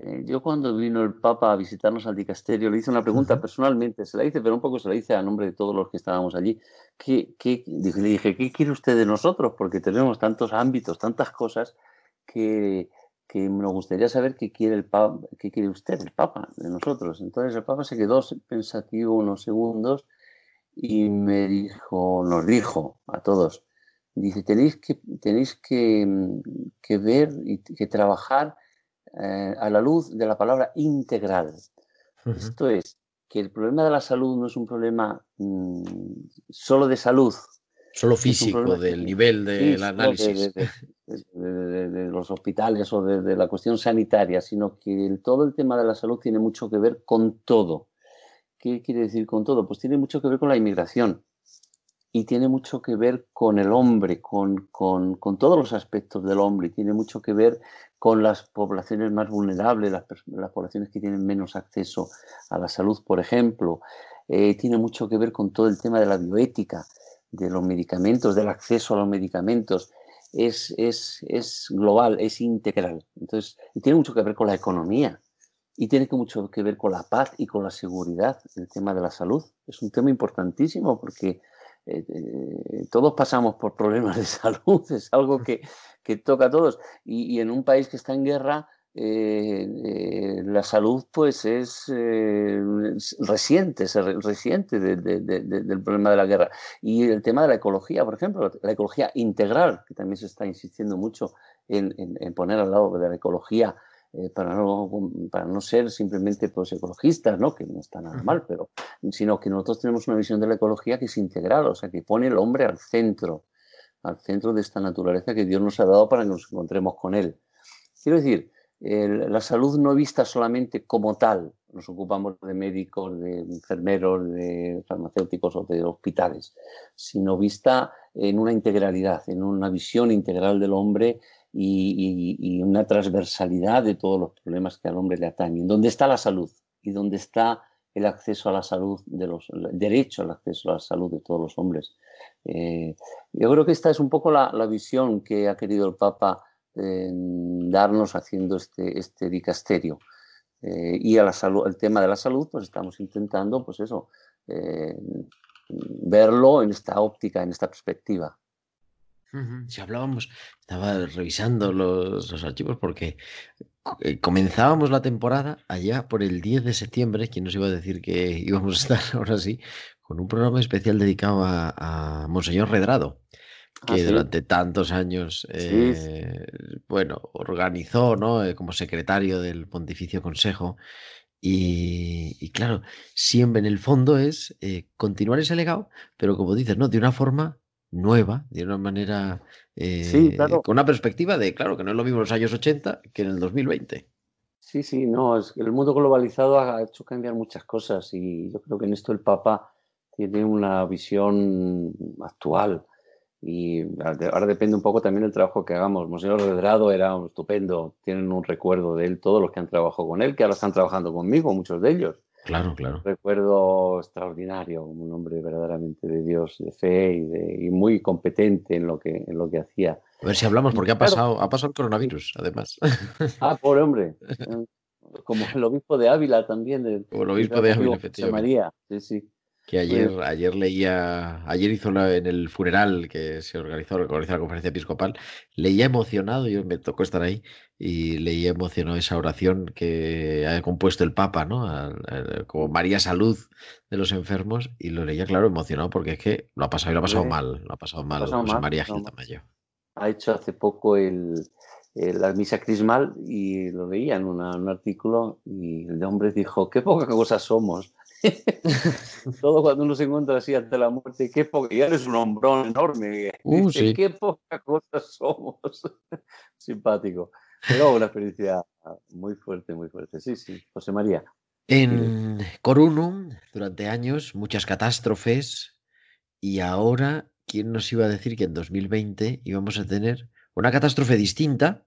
Eh, yo cuando vino el Papa a visitarnos al dicasterio le hice una pregunta personalmente, se la hice, pero un poco se la hice a nombre de todos los que estábamos allí. ¿Qué, qué, le dije, ¿qué quiere usted de nosotros? Porque tenemos tantos ámbitos, tantas cosas que, que me gustaría saber qué quiere, el Papa, qué quiere usted, el Papa, de nosotros. Entonces el Papa se quedó pensativo unos segundos y me dijo, nos dijo a todos, dice, tenéis que, tenéis que, que ver y que trabajar eh, a la luz de la palabra integral. Esto es, que el problema de la salud no es un problema mm, solo de salud. Solo físico, del nivel del análisis. De, los hospitales o de, la cuestión sanitaria, sino que todo el tema de la salud tiene mucho que ver con todo. ¿Qué quiere decir con todo? Pues tiene mucho que ver con la inmigración y tiene mucho que ver con el hombre, con, todos los aspectos del hombre, tiene mucho que ver con las poblaciones más vulnerables, las, poblaciones que tienen menos acceso a la salud, por ejemplo. Eh, tiene mucho que ver con todo el tema de la bioética, de los medicamentos, del acceso a los medicamentos. Es, es, es global, es integral. Entonces, y tiene mucho que ver con la economía y tiene mucho que ver con la paz y con la seguridad, el tema de la salud. Es un tema importantísimo porque eh, eh, todos pasamos por problemas de salud, es algo que, que toca a todos. Y, en un país que está en guerra, eh, la salud pues es reciente, es reciente del problema de la guerra. Y el tema de la ecología, por ejemplo, la ecología integral, que también se está insistiendo mucho en, en poner al lado de la ecología eh, para, no, para no ser simplemente pues, ecologistas, ¿no? que no está nada mal, pero, sino que nosotros tenemos una visión de la ecología que es integral, o sea, que pone el hombre al centro, al centro de esta naturaleza que Dios nos ha dado para que nos encontremos con Él. Quiero decir, la salud no vista solamente como tal, nos ocupamos de médicos, de enfermeros, de farmacéuticos o de hospitales, sino vista en una integralidad, en una visión integral del hombre y, una transversalidad de todos los problemas que al hombre le atañen. ¿Dónde está la salud? ¿Y dónde está el acceso a la salud, de los, el derecho al acceso a la salud de todos los hombres? Eh, yo creo que esta es un poco la, visión que ha querido el Papa eh, darnos haciendo este, este dicasterio. Eh, y a la salud, el tema de la salud, pues estamos intentando, pues eso, verlo en esta óptica, en esta perspectiva. Si hablábamos, estaba revisando los, archivos porque eh, comenzábamos la temporada allá por el 10 de septiembre, quien nos iba a decir que íbamos a estar ahora sí, con un programa especial dedicado a, Monseñor Redrado, ah, que durante tantos años, eh, bueno, organizó, ¿no? Eh, como secretario del Pontificio Consejo. Y, claro, siempre en el fondo es continuar ese legado, pero como dices, ¿no? De una forma nueva, de una manera eh, con una perspectiva de, claro, que no es lo mismo en los años 80 que en el 2020. Sí, sí, no, es que el mundo globalizado ha hecho cambiar muchas cosas y yo creo que en esto el Papa tiene una visión actual y ahora depende un poco también del trabajo que hagamos. Monseñor Redrado era estupendo, tienen un recuerdo de él todos los que han trabajado con él, que ahora están trabajando conmigo, muchos de ellos. Claro, claro. Recuerdo extraordinario, un hombre verdaderamente de Dios, de fe y, de, muy competente en lo que, en lo que hacía. A ver si hablamos, porque ha pasado, ha pasado el coronavirus, además. Ah, pobre hombre. Como el obispo de Ávila también. Como el obispo de Ávila, efectivamente. María, sí, sí. Que ayer, ayer leía, ayer hizo en el funeral que se organizó, organizó la conferencia episcopal, leía emocionado, yo me tocó estar ahí, y leía emocionado esa oración que ha compuesto el Papa, ¿no? como María Salud de los enfermos, y lo leía, claro, emocionado, porque es que lo ha pasado y lo ha pasado mal, lo ha pasado mal, José María Gil Tamayo. Ha hecho hace poco el, la misa crismal y lo leía en un artículo y el hombre dijo, qué poca cosa somos Todo cuando uno se encuentra así ante la muerte, qué poca, ya eres un hombrón enorme. Uh, Qué poca cosa somos. Simpático. Pero una experiencia muy fuerte, muy fuerte. Sí, sí. José María. En Corunum, durante años, muchas catástrofes. Y ahora, ¿quién nos iba a decir que en 2020 íbamos a tener una catástrofe distinta,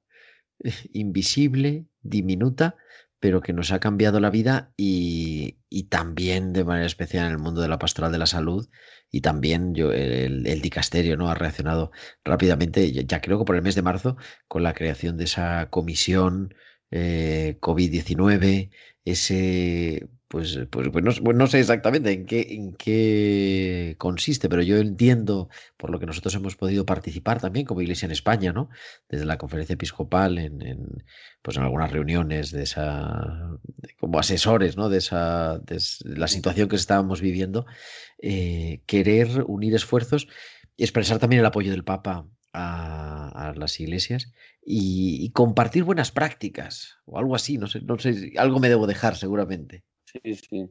invisible, diminuta, pero que nos ha cambiado la vida y, también de manera especial en el mundo de la pastoral de la salud y también yo, el, el, dicasterio ¿no? ha reaccionado rápidamente, ya creo que por el mes de marzo, con la creación de esa comisión eh, COVID-19, ese pues, pues, pues, pues, no, sé exactamente en qué, en qué consiste, pero yo entiendo, por lo que nosotros hemos podido participar también como Iglesia en España, ¿no? Desde la conferencia episcopal, en, pues en algunas reuniones de esa, como asesores, ¿no? De esa, de la situación que estábamos viviendo, eh, querer unir esfuerzos y expresar también el apoyo del Papa a, las iglesias y, y, compartir buenas prácticas o algo así, no sé, no sé, algo me debo dejar seguramente. Sí, sí.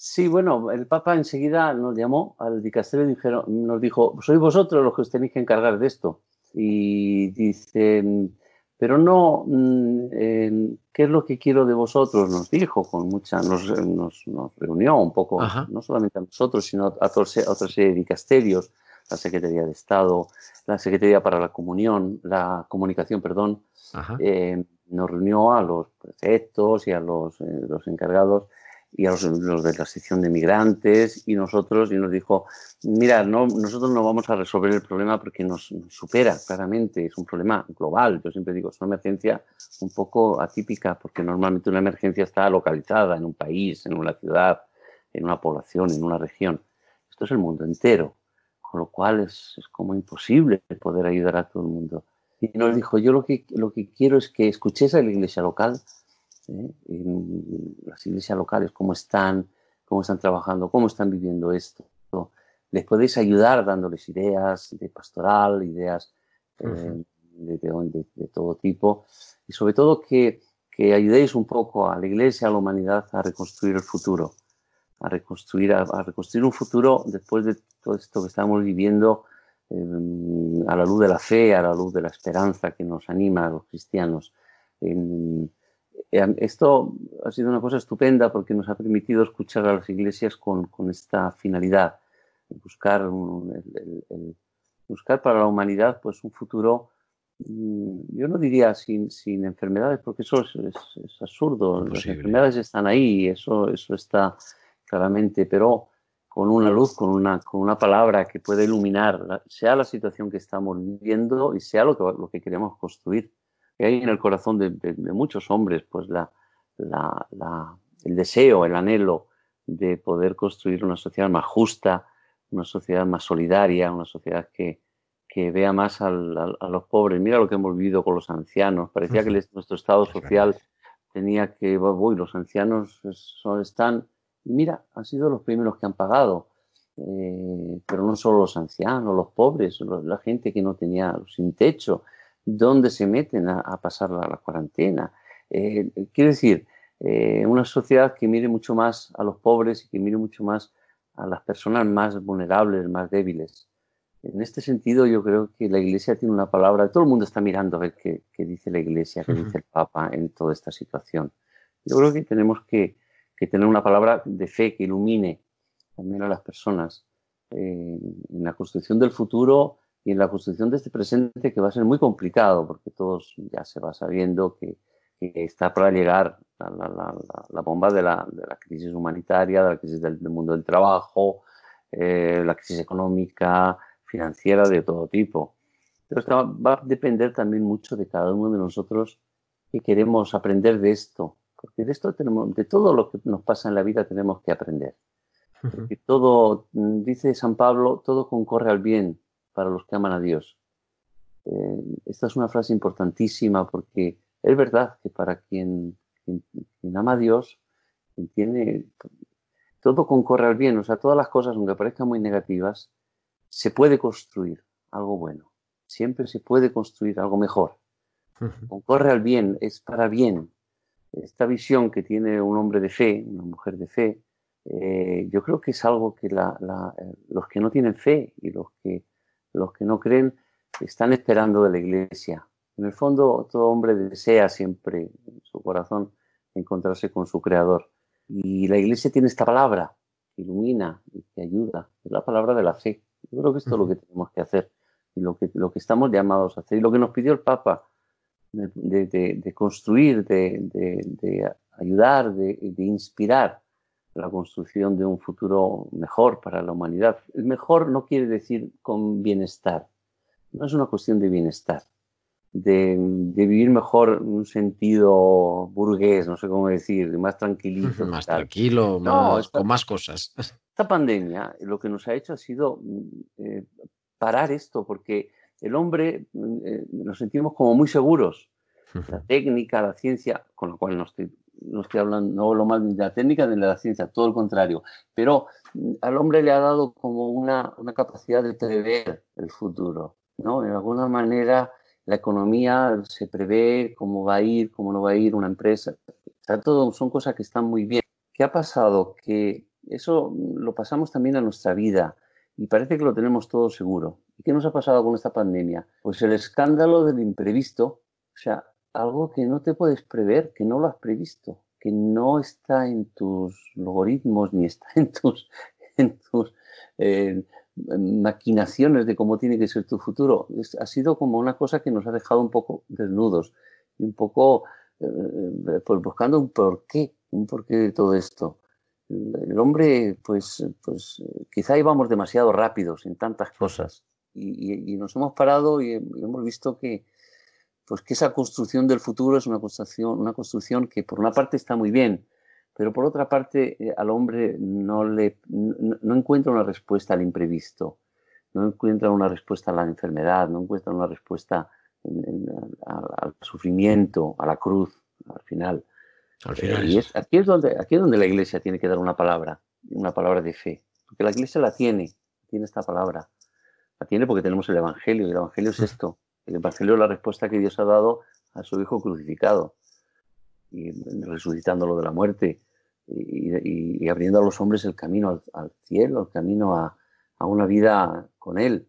Sí, bueno, el Papa enseguida nos llamó al dicasterio y nos dijo, sois vosotros los que os tenéis que encargar de esto. Y dice, pero no, mm, ¿qué es lo que quiero de vosotros? Nos dijo con mucha, nos, nos, reunió un poco, no solamente a nosotros, sino a, otra serie de dicasterios, la Secretaría de Estado, la Secretaría para la Comunión, la Comunicación, perdón, eh, nos reunió a los prefectos y a los, eh, los encargados y a los, de la sección de migrantes y nosotros y nos dijo, mira, no, nosotros no vamos a resolver el problema porque nos, supera claramente, es un problema global. Yo siempre digo, es una emergencia un poco atípica porque normalmente una emergencia está localizada en un país, en una ciudad, en una población, en una región. Esto es el mundo entero, con lo cual es, es como imposible poder ayudar a todo el mundo. Y nos dijo, yo lo que, lo que quiero es que escuchéis a la iglesia local, ¿eh? las iglesias locales, cómo están, cómo están trabajando, cómo están viviendo esto. Les podéis ayudar dándoles ideas de pastoral, ideas eh, de, todo tipo. Y sobre todo que, que, ayudéis un poco a la iglesia, a la humanidad a reconstruir el futuro, a reconstruir, a reconstruir un futuro después de todo esto que estamos viviendo a la luz de la fe, a la luz de la esperanza que nos anima a los cristianos. esto ha sido una cosa estupenda porque nos ha permitido escuchar a las iglesias con, esta finalidad, buscar, buscar para la humanidad pues, un futuro, mm, yo no diría sin, sin enfermedades, porque eso es, absurdo, las enfermedades están ahí, eso, eso está claramente, pero con una luz, con una, con una palabra que pueda iluminar, sea la situación que estamos viviendo y sea lo que, lo que queremos construir. Y hay en el corazón de, muchos hombres pues la, la, el deseo, el anhelo de poder construir una sociedad más justa, una sociedad más solidaria, una sociedad que, que vea más a los pobres. Mira lo que hemos vivido con los ancianos. Parecía que nuestro estado social tenía que, uy, los ancianos son, están y mira, han sido los primeros que han pagado. Eh, pero no solo los ancianos, los pobres, la gente que no tenía sin techo, ¿dónde se meten a, pasar la, cuarentena? Eh, quiero decir, eh, una sociedad que mire mucho más a los pobres y que mire mucho más a las personas más vulnerables, más débiles. En este sentido, yo creo que la Iglesia tiene una palabra, todo el mundo está mirando a ver qué, qué dice la Iglesia, qué dice el Papa en toda esta situación. Yo creo que tenemos que, que tener una palabra de fe que ilumine también a las personas eh, en la construcción del futuro y en la construcción de este presente que va a ser muy complicado porque todos ya se va sabiendo que, está para llegar la, bomba de la, crisis humanitaria, de la crisis del, mundo del trabajo, eh, la crisis económica, financiera de todo tipo. Pero va a depender también mucho de cada uno de nosotros que queremos aprender de esto, porque de esto tenemos, de todo lo que nos pasa en la vida tenemos que aprender. Porque todo, mm, dice San Pablo, todo concorre al bien para los que aman a Dios. Eh, esta es una frase importantísima porque es verdad que para quien, quien, ama a Dios, quien tiene, todo concorre al bien, o sea, todas las cosas, aunque parezcan muy negativas, se puede construir algo bueno. Siempre se puede construir algo mejor. Concorre al bien, es para bien, esta visión que tiene un hombre de fe, una mujer de fe, eh, yo creo que es algo que eh, los que no tienen fe y los que, los que no creen están esperando de la iglesia. En el fondo, todo hombre desea siempre en su corazón encontrarse con su creador. Y la iglesia tiene esta palabra que ilumina y que ayuda, es la palabra de la fe. Yo creo que esto es lo que tenemos que hacer y lo que, lo que estamos llamados a hacer y lo que nos pidió el Papa de, construir, de, ayudar, de, inspirar la construcción de un futuro mejor para la humanidad. El mejor no quiere decir con bienestar, no es una cuestión de bienestar, de, vivir mejor en un sentido burgués, no sé cómo decir, más tranquilito. Más tranquilo, más, con más cosas. Esta pandemia lo que nos ha hecho ha sido eh, parar esto, porque el hombre eh, nos sentimos como muy seguros. La técnica, la ciencia, con lo cual no estoy, no estoy hablando, no hablo más de la técnica ni de la ciencia, todo el contrario. Pero mm, al hombre le ha dado como una, una capacidad de prever el futuro. ¿no? De alguna manera la economía se prevé cómo va a ir, cómo no va a ir una empresa. todo son cosas que están muy bien. ¿Qué ha pasado? Que eso lo pasamos también a nuestra vida y parece que lo tenemos todo seguro. ¿Y qué nos ha pasado con esta pandemia? Pues el escándalo del imprevisto, o sea, algo que no te puedes prever, que no lo has previsto, que no está en tus logaritmos ni está en tus, en tus eh, maquinaciones de cómo tiene que ser tu futuro. ha sido como una cosa que nos ha dejado un poco desnudos y un poco eh, eh, pues buscando un porqué, un porqué de todo esto el hombre, pues, pues quizá íbamos demasiado rápidos en tantas cosas y, nos hemos parado y, hemos visto que, pues que esa construcción del futuro es una construcción, una construcción que por una parte está muy bien, pero por otra parte eh, al hombre no, le, no, encuentra una respuesta al imprevisto, no encuentra una respuesta a la enfermedad, no encuentra una respuesta al sufrimiento, a la cruz, al final. Al final. Y aquí, es donde, aquí es donde la iglesia tiene que dar una palabra, una palabra de fe, porque la iglesia la tiene, tiene esta palabra. La tiene porque tenemos el Evangelio, y el Evangelio es esto. El Evangelio es la respuesta que Dios ha dado a su Hijo crucificado, y resucitándolo de la muerte, y, abriendo a los hombres el camino al, cielo, el camino a, una vida con Él,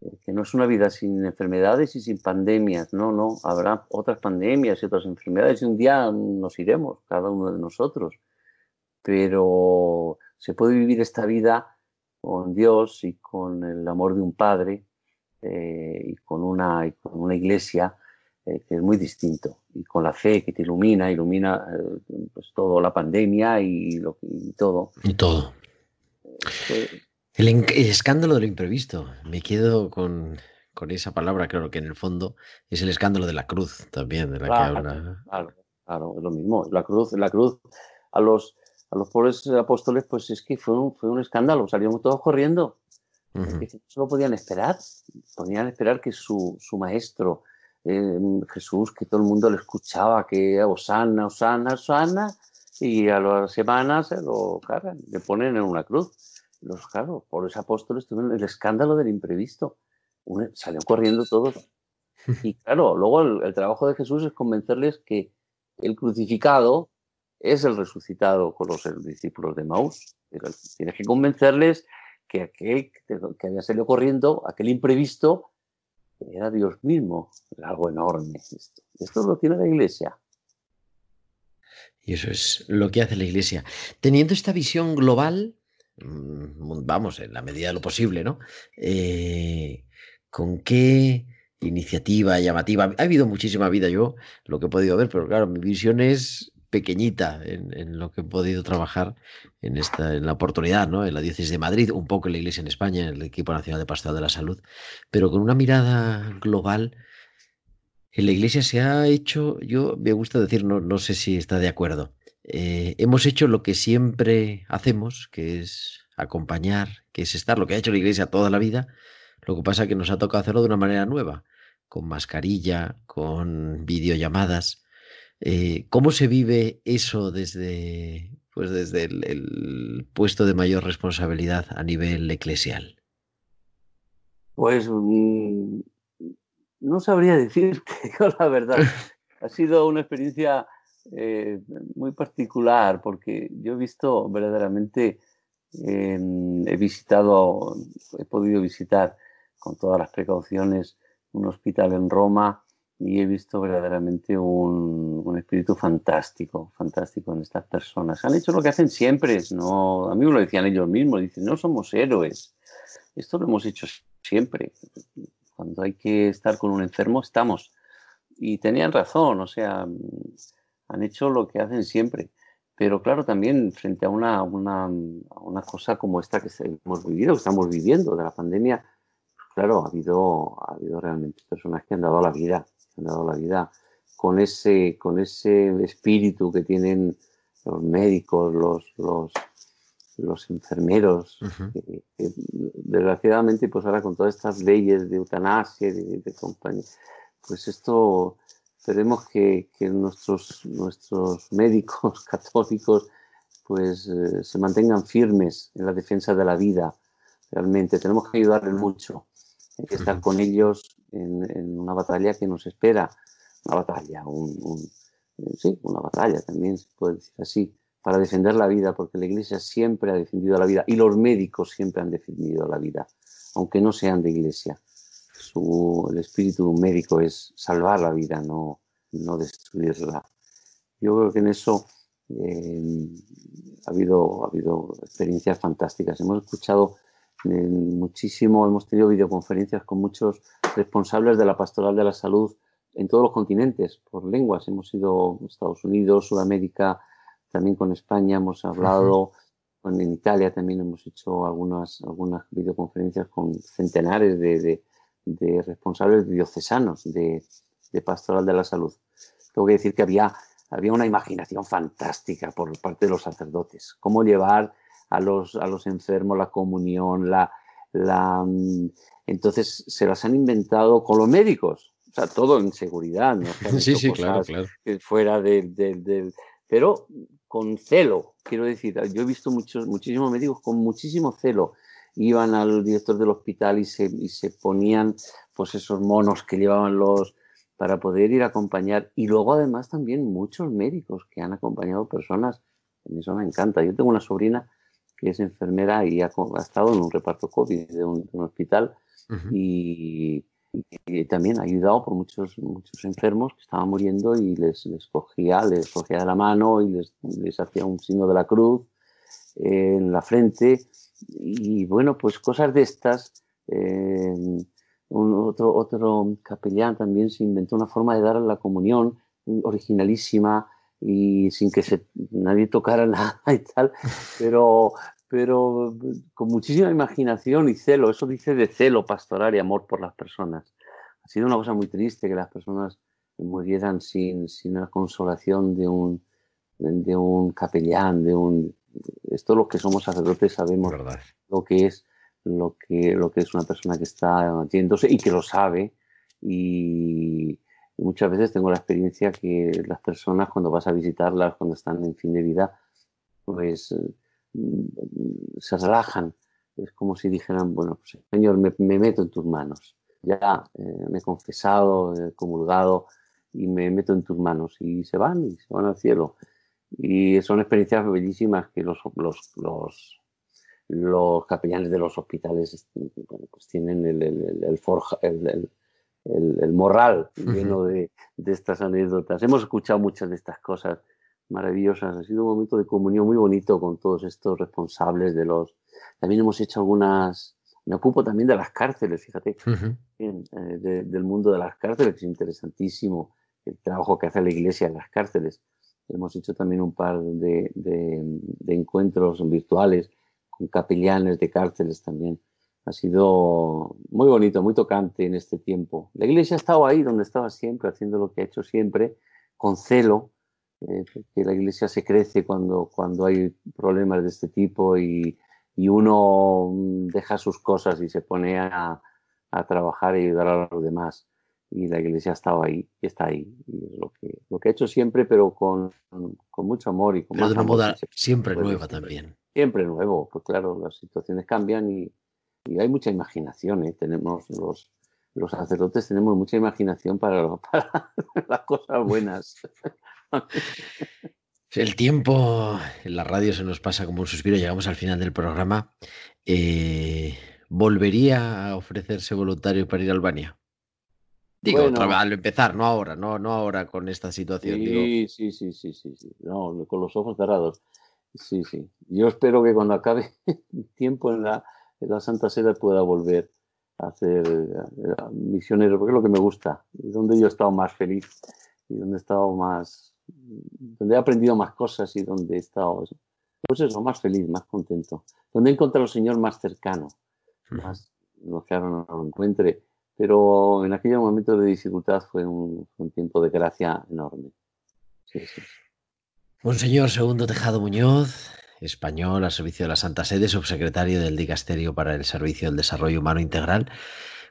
eh, que no es una vida sin enfermedades y sin pandemias, no, no, habrá otras pandemias y otras enfermedades y un día nos iremos, cada uno de nosotros, pero se puede vivir esta vida con Dios y con el amor de un padre eh, y, con una, con una iglesia eh, que es muy distinto y con la fe que te ilumina, ilumina eh, pues todo la pandemia y, lo, y todo. Y todo. el, escándalo de lo imprevisto. Me quedo con, con, esa palabra, creo que en el fondo es el escándalo de la cruz también, de la que habla. Claro, claro, es lo mismo. La cruz, la cruz a los a los pobres apóstoles, pues es que fue un, fue un escándalo, salieron todos corriendo. solo podían esperar, podían esperar que su, su maestro, eh, Jesús, que todo el mundo le escuchaba, que Osana, Osana, Osana, y a las semanas se lo cargan, le ponen en una cruz. Los, claro, pobres apóstoles tuvieron el escándalo del imprevisto. salieron corriendo todos. Y claro, luego el trabajo de Jesús es convencerles que el crucificado es el resucitado con los discípulos de Maús. Tienes que convencerles que aquel que había salido corriendo, aquel imprevisto, era Dios mismo. Algo enorme. Esto, esto lo tiene la iglesia. Y eso es lo que hace la iglesia. Teniendo esta visión global, mm, vamos, en la medida de lo posible, ¿no? Eh, ¿Con qué iniciativa llamativa? Ha habido muchísima vida yo, lo que he podido ver, pero claro, mi visión es pequeñita en, lo que he podido trabajar en esta en la oportunidad, ¿no? En la diócesis de Madrid, un poco en la Iglesia en España, en el equipo nacional de pastoral de la salud, pero con una mirada global. En la Iglesia se ha hecho, yo me gusta decir, no, no sé si está de acuerdo. Eh, hemos hecho lo que siempre hacemos, que es acompañar, que es estar, lo que ha hecho la Iglesia toda la vida. Lo que pasa es que nos ha tocado hacerlo de una manera nueva, con mascarilla, con videollamadas, eh, ¿Cómo se vive eso desde, pues desde el, puesto de mayor responsabilidad a nivel eclesial? Pues mm, no sabría decirte, la verdad. Ha sido una experiencia eh, muy particular porque yo he visto verdaderamente, he visitado, he podido visitar con todas las precauciones un hospital en Roma y he visto verdaderamente un, un, espíritu fantástico, fantástico en estas personas. Han hecho lo que hacen siempre, no, a mí me lo decían ellos mismos, dicen, no somos héroes, esto lo hemos hecho siempre. Cuando hay que estar con un enfermo, estamos. y tenían razón, o sea, han hecho lo que hacen siempre. Pero claro, también frente a una, una, una cosa como esta que hemos vivido, que estamos viviendo de la pandemia, claro, ha habido, ha habido realmente personas que han dado la vida, han dado la vida con ese, con ese espíritu que tienen los médicos, los, los, los enfermeros, desgraciadamente, pues ahora con todas estas leyes de eutanasia y de, compañía, pues esto esperemos que, que, nuestros, nuestros médicos católicos pues eh, se mantengan firmes en la defensa de la vida. Realmente tenemos que ayudarles mucho, hay que estar con ellos en, en, una batalla que nos espera, una batalla, un, un, sí, una batalla también se puede decir así, para defender la vida, porque la Iglesia siempre ha defendido la vida y los médicos siempre han defendido la vida, aunque no sean de Iglesia. Su, el espíritu médico es salvar la vida, no, no destruirla. Yo creo que en eso eh, ha, habido, ha habido experiencias fantásticas. Hemos escuchado eh, muchísimo, hemos tenido videoconferencias con muchos responsables de la pastoral de la salud en todos los continentes, por lenguas. Hemos ido a Estados Unidos, Sudamérica, también con España hemos hablado, en Italia también hemos hecho algunas, algunas videoconferencias con centenares de, de, responsables diocesanos de, de, pastoral de la salud. Tengo que decir que había, había una imaginación fantástica por parte de los sacerdotes, cómo llevar a los, a los enfermos la comunión, la, la, mm, entonces se las han inventado con los médicos, o sea, todo en seguridad, ¿no? Sí, sí, claro, claro. Fuera del, del, pero con celo, quiero decir, yo he visto muchos, muchísimos médicos con muchísimo celo. Iban al director del hospital y se, y se ponían pues esos monos que llevaban los para poder ir a acompañar. Y luego además también muchos médicos que han acompañado personas. A mí eso me encanta. Yo tengo una sobrina que es enfermera y ha, estado en un reparto COVID de un, hospital y, y también ha ayudado por muchos, muchos enfermos que estaban muriendo y les, les cogía, les cogía de la mano y les, les hacía un signo de la cruz en la frente. Y bueno, pues cosas de estas. Eh, un, otro, otro capellán también se inventó una forma de dar la comunión originalísima y sin que se, nadie tocara nada y tal, pero, pero con muchísima imaginación y celo. Eso dice de celo pastoral y amor por las personas. Ha sido una cosa muy triste que las personas murieran sin, sin la consolación de un, de un capellán, de un... Esto los que somos sacerdotes sabemos lo que es lo que, lo que es una persona que está metiéndose y que lo sabe. Y, muchas veces tengo la experiencia que las personas cuando vas a visitarlas, cuando están en fin de vida, pues se relajan. Es como si dijeran, bueno, pues, Señor, me, meto en tus manos. Ya eh, me he confesado, he comulgado y me meto en tus manos. Y se van, y se van al cielo. Y son experiencias bellísimas que los, los, los, los capellanes de los hospitales pues tienen el, el, el, forja, el, el morral lleno de, de, estas anécdotas. Hemos escuchado muchas de estas cosas maravillosas. Ha sido un momento de comunión muy bonito con todos estos responsables de los... También hemos hecho algunas... Me ocupo también de las cárceles, fíjate, eh, del mundo de las cárceles, que es interesantísimo el trabajo que hace la iglesia en las cárceles. Hemos hecho también un par de, de encuentros virtuales con capellanes de cárceles también. Ha sido muy bonito, muy tocante en este tiempo. La iglesia ha estado ahí donde estaba siempre, haciendo lo que ha hecho siempre, con celo, eh, que la iglesia se crece cuando, cuando hay problemas de este tipo y, y uno mm, deja sus cosas y se pone a, a, trabajar y ayudar a los demás. Y la iglesia ha estado ahí y está ahí. Y es lo que, lo que ha hecho siempre, pero con, con mucho amor y con pero más de una amor, moda siempre nueva también. Siempre nuevo, pues claro, las situaciones cambian y, y hay mucha imaginación. ¿eh? Tenemos los, los sacerdotes tenemos mucha imaginación para, para las cosas buenas. El tiempo en la radio se nos pasa como un suspiro, llegamos al final del programa. Eh, ¿Volvería a ofrecerse voluntario para ir a Albania? Digo, Bueno. otra vez, al empezar, no ahora, no, no ahora con esta situación. digo, Sí, sí, sí, sí, sí, sí. No, con los ojos cerrados. Sí, sí. Yo espero que cuando acabe el tiempo en la, la Santa Sede pueda volver hacer eh, misionero, porque es lo que me gusta, y donde yo he estado más feliz, y donde he estado más, donde he aprendido más cosas y donde he estado, pues eso, más feliz, más contento, donde he encontrado al Señor más cercano, más, no ahora no lo encuentre, pero en aquellos momentos de dificultad fue un, tiempo de gracia enorme. Sí, sí. Monseñor Segundo Tejado Muñoz, español al servicio de la Santa Sede, subsecretario del Dicasterio para el Servicio del Desarrollo Humano Integral.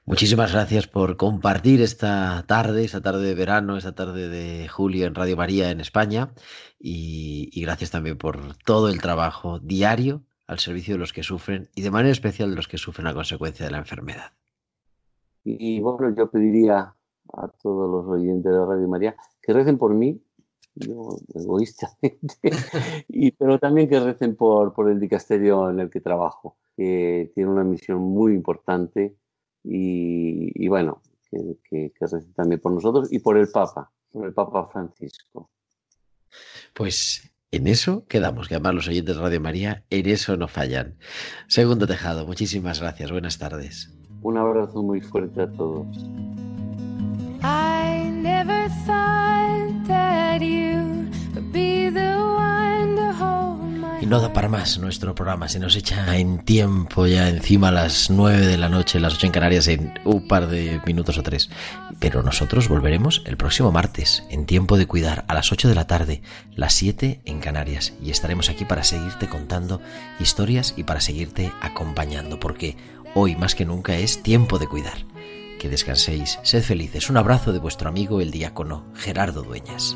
Muchísimas gracias por compartir esta tarde, esta tarde de verano, esta tarde de julio en Radio María en España y, gracias también por todo el trabajo diario al servicio de los que sufren y de manera especial de los que sufren a consecuencia de la enfermedad. Y, y bueno, yo pediría a todos los oyentes de Radio María que recen por mí yo egoístamente, y, pero también que recen por, por el dicasterio en el que trabajo, que tiene una misión muy importante y, bueno, que, que, recen también por nosotros y por el Papa, por el Papa Francisco. Pues en eso quedamos, que además los oyentes de Radio María en eso no fallan. Segundo Tejado, muchísimas gracias, buenas tardes. Un abrazo muy fuerte a todos. No da para más nuestro programa, se nos echa en tiempo ya encima a las 9 de la noche, las 8 en Canarias, en un par de minutos o tres. Pero nosotros volveremos el próximo martes, en tiempo de cuidar, a las 8 de la tarde, las 7 en Canarias. Y estaremos aquí para seguirte contando historias y para seguirte acompañando, porque hoy más que nunca es tiempo de cuidar. Que descanséis, sed felices. Un abrazo de vuestro amigo el diácono Gerardo Dueñas.